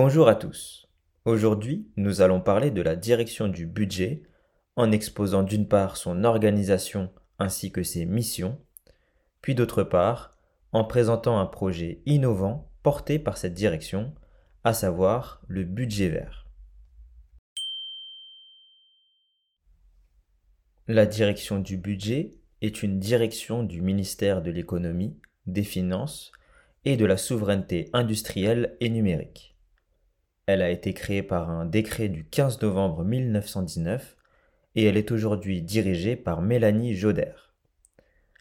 Bonjour à tous. Aujourd'hui, nous allons parler de la direction du budget en exposant d'une part son organisation ainsi que ses missions, puis d'autre part en présentant un projet innovant porté par cette direction, à savoir le budget vert. La direction du budget est une direction du ministère de l'économie, des finances et de la souveraineté industrielle et numérique. Elle a été créée par un décret du 15 novembre 1919 et elle est aujourd'hui dirigée par Mélanie Joder.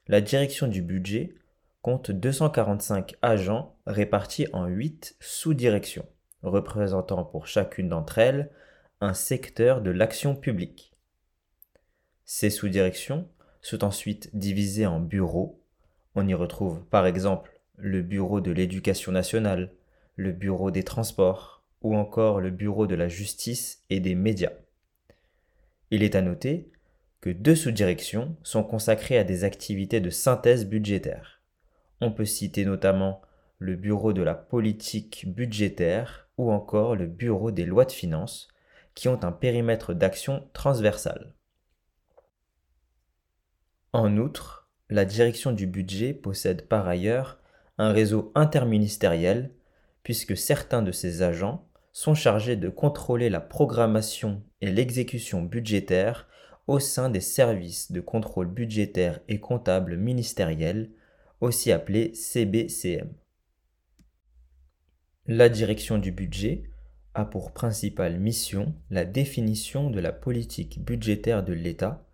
La direction du budget compte 245 agents répartis en 8 sous-directions, représentant pour chacune d'entre elles un secteur de l'action publique. Ces sous-directions sont ensuite divisées en bureaux. On y retrouve par exemple le bureau de l'éducation nationale, le bureau des transports ou encore le bureau de la justice et des médias. Il est à noter que deux sous-directions sont consacrées à des activités de synthèse budgétaire. On peut citer notamment le bureau de la politique budgétaire ou encore le bureau des lois de finances, qui ont un périmètre d'action transversal. En outre, la direction du budget possède par ailleurs un réseau interministériel, puisque certains de ses agents sont chargés de contrôler la programmation et l'exécution budgétaire au sein des services de contrôle budgétaire et comptable ministériel, aussi appelés CBCM. La direction du budget a pour principale mission la définition de la politique budgétaire de l'État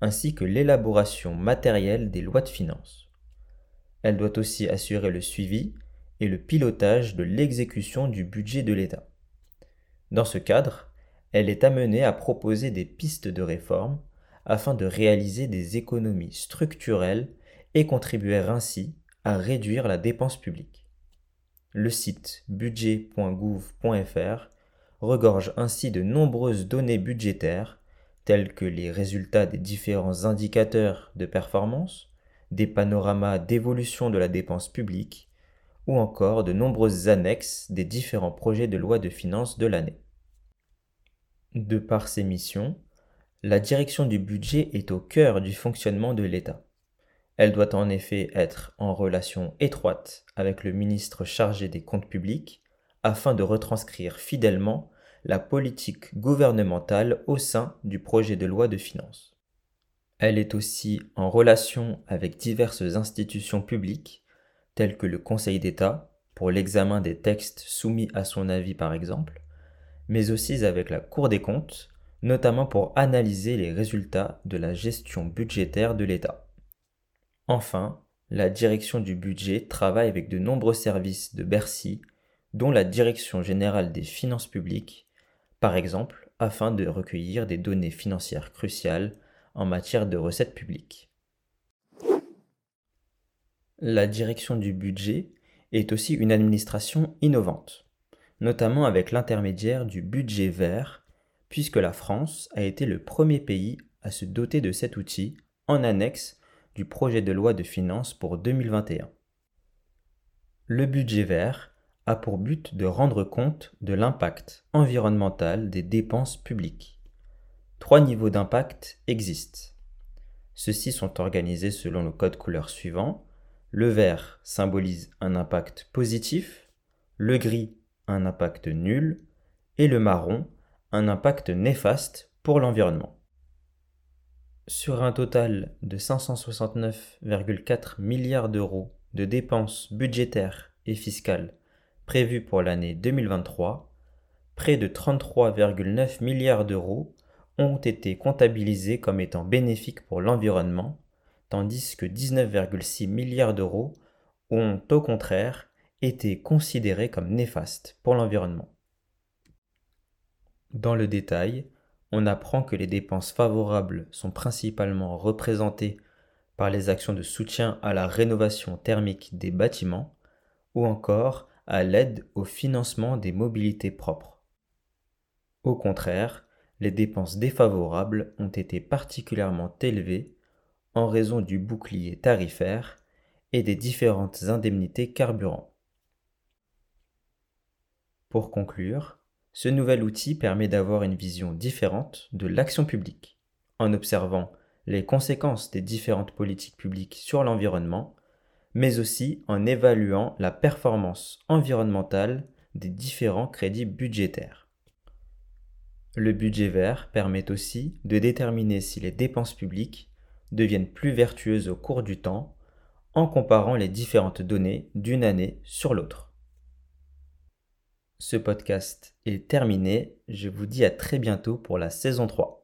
ainsi que l'élaboration matérielle des lois de finances. Elle doit aussi assurer le suivi et le pilotage de l'exécution du budget de l'État. Dans ce cadre, elle est amenée à proposer des pistes de réforme afin de réaliser des économies structurelles et contribuer ainsi à réduire la dépense publique. Le site budget.gouv.fr regorge ainsi de nombreuses données budgétaires tels que les résultats des différents indicateurs de performance, des panoramas d'évolution de la dépense publique, ou encore de nombreuses annexes des différents projets de loi de finances de l'année. De par ses missions, la direction du budget est au cœur du fonctionnement de l'État. Elle doit en effet être en relation étroite avec le ministre chargé des comptes publics afin de retranscrire fidèlement la politique gouvernementale au sein du projet de loi de finances. Elle est aussi en relation avec diverses institutions publiques, telles que le Conseil d'État, pour l'examen des textes soumis à son avis par exemple, mais aussi avec la Cour des comptes, notamment pour analyser les résultats de la gestion budgétaire de l'État. Enfin, la direction du budget travaille avec de nombreux services de Bercy, dont la Direction générale des finances publiques, par exemple afin de recueillir des données financières cruciales en matière de recettes publiques. La direction du budget est aussi une administration innovante, notamment avec l'intermédiaire du budget vert, puisque la France a été le premier pays à se doter de cet outil en annexe du projet de loi de finances pour 2021. Le budget vert a pour but de rendre compte de l'impact environnemental des dépenses publiques. Trois niveaux d'impact existent. Ceux-ci sont organisés selon le code couleur suivant. Le vert symbolise un impact positif, le gris un impact nul et le marron un impact néfaste pour l'environnement. Sur un total de 569,4 milliards d'euros de dépenses budgétaires et fiscales prévu pour l'année 2023, près de 33,9 milliards d'euros ont été comptabilisés comme étant bénéfiques pour l'environnement, tandis que 19,6 milliards d'euros ont au contraire été considérés comme néfastes pour l'environnement. Dans le détail, on apprend que les dépenses favorables sont principalement représentées par les actions de soutien à la rénovation thermique des bâtiments, ou encore à l'aide au financement des mobilités propres. Au contraire, les dépenses défavorables ont été particulièrement élevées en raison du bouclier tarifaire et des différentes indemnités carburant. Pour conclure, ce nouvel outil permet d'avoir une vision différente de l'action publique, en observant les conséquences des différentes politiques publiques sur l'environnement, mais aussi en évaluant la performance environnementale des différents crédits budgétaires. Le budget vert permet aussi de déterminer si les dépenses publiques deviennent plus vertueuses au cours du temps en comparant les différentes données d'une année sur l'autre. Ce podcast est terminé, je vous dis à très bientôt pour la saison 3.